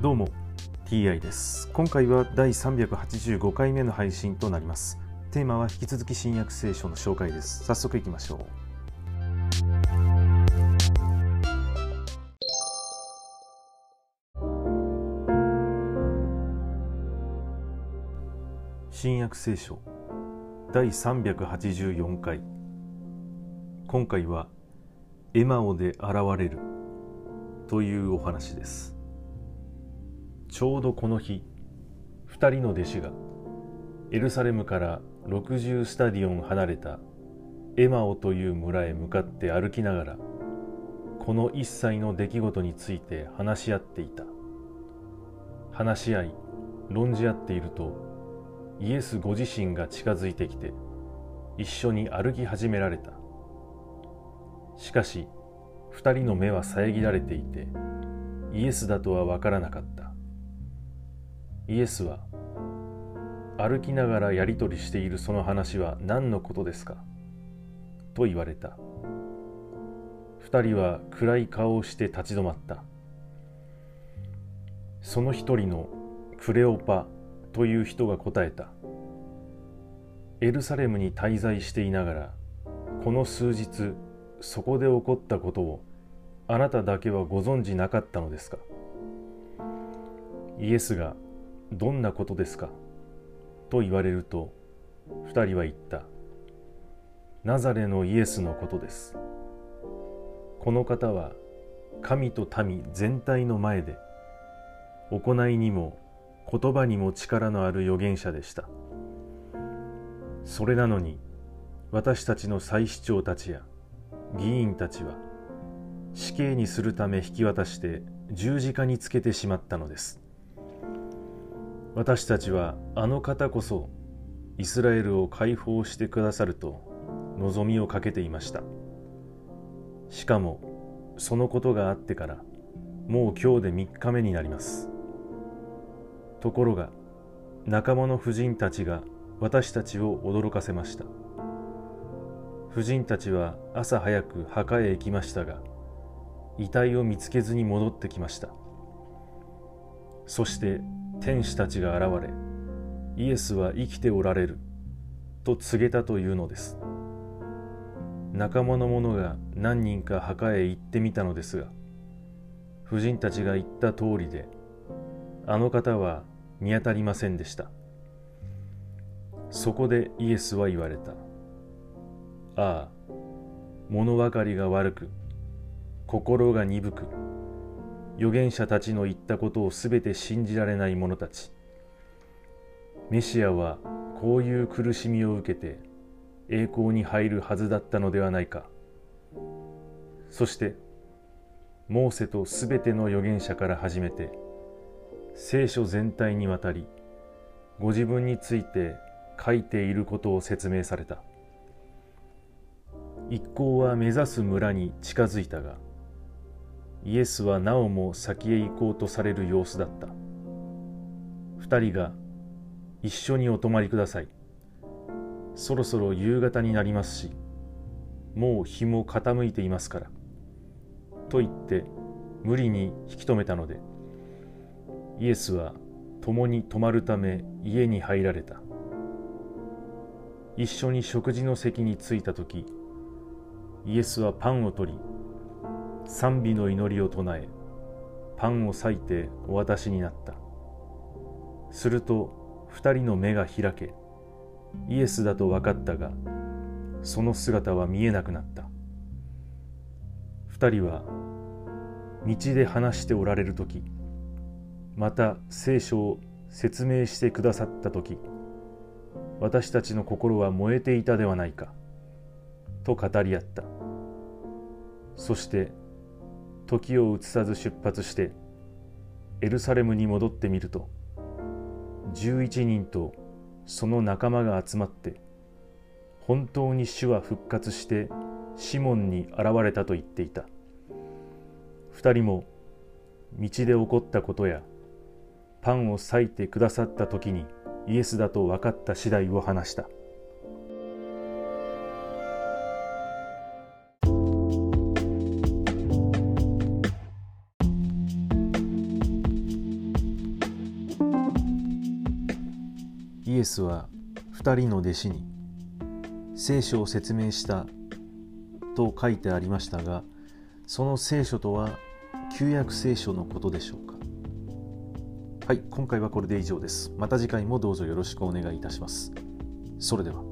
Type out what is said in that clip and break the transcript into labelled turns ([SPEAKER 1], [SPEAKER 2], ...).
[SPEAKER 1] どうも TI です。今回は第385回目の配信となります。テーマは引き続き新約聖書の紹介です。早速いきましょう。新約聖書第384回。今回はエマオで現れるというお話です。ちょうどこの日2人の弟子がエルサレムから60スタディオン離れたエマオという村へ向かって歩きながらこの一切の出来事について話し合っていた。話し合い論じ合っているとイエスご自身が近づいてきて一緒に歩き始められた。しかし二人の目は遮られていてイエスだとは分からなかった。イエスは歩きながらやり取りしているその話は何のことですか？と言われた。二人は暗い顔をして立ち止まった。その一人のクレオパという人が答えた。エルサレムに滞在していながらこの数日そこで起こったことをあなただけはご存じなかったのですか？イエスがどんなことですか？と言われると二人は言った。ナザレのイエスのことです。この方は神と民全体の前で行いにも言葉にも力のある預言者でした。それなのに私たちの祭司長たちや議員たちは死刑にするため引き渡して十字架につけてしまったのです。私たちはあの方こそイスラエルを解放してくださると望みをかけていました。しかもそのことがあってからもう今日で3日目になります。ところが仲間の婦人たちが私たちを驚かせました。婦人たちは朝早く墓へ行きましたが遺体を見つけずに戻ってきました。そして天使たちが現れイエスは生きておられると告げたというのです。仲間の者が何人か墓へ行ってみたのですが婦人たちが言った通りであの方は見当たりませんでした。そこでイエスは言われた。ああ物分かりが悪く心が鈍く預言者たちの言ったことをすべて信じられない者たち。メシアはこういう苦しみを受けて栄光に入るはずだったのではないか。そしてモーセとすべての預言者から始めて聖書全体にわたりご自分について書いていることを説明された。一行は目指す村に近づいたがイエスはなおも先へ行こうとされる様子だった。二人が一緒にお泊まりください。そろそろ夕方になりますしもう日も傾いていますから。と言って無理に引き止めたのでイエスは共に泊まるため家に入られた。一緒に食事の席に着いた時イエスはパンを取り賛美の祈りを唱えパンを裂いてお渡しになった。すると二人の目が開けイエスだと分かったがその姿は見えなくなった。二人は道で話しておられる時また聖書を説明してくださった時私たちの心は燃えていたではないかと語り合った。そして時を移さず出発してエルサレムに戻ってみると11人とその仲間が集まって本当に主は復活してシモンに現れたと言っていた。二人も道で起こったことやパンを裂いてくださった時にイエスだと分かった次第を話した。イエスは2人の弟子に聖書を説明したと書いてありましたがその聖書とは旧約聖書のことでしょうか。はい今回はこれで以上です。また次回もどうぞよろしくお願いいたします。それでは。